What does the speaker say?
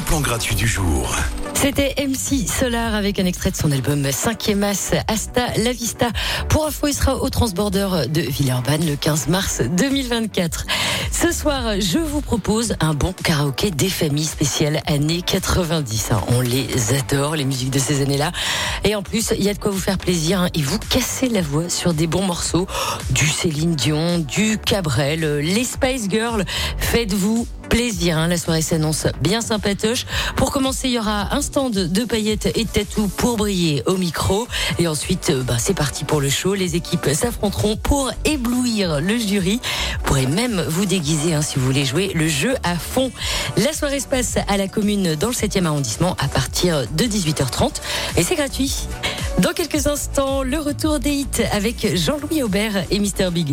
plan gratuit du jour. C'était MC Solar avec un extrait de son album 5e As Asta La Vista. Pour info, il sera au transborder de Villeurbanne le 15 mars 2024. Ce soir, je vous propose un bon karaoké des familles spéciales années 90. hein. On les adore, les musiques de ces années-là. Et en plus, il y a de quoi vous faire plaisir hein, et vous casser la voix sur des bons morceaux. Du Céline Dion, du Cabrel, euh, les Spice Girls. Faites-vous plaisir. hein. La soirée s'annonce bien sympatoche. Pour commencer, il y aura un stand de paillettes et de tatou pour briller au micro. Et ensuite, euh, bah, c'est parti pour le show. Les équipes s'affronteront pour éblouir le jury. Vous pourrez même vous déguiser hein, si vous voulez jouer le jeu à fond. La soirée se passe à la commune dans le 7e arrondissement à partir de 18h30 et c'est gratuit. Dans quelques instants, le retour des hits avec Jean-Louis Aubert et Mister Big.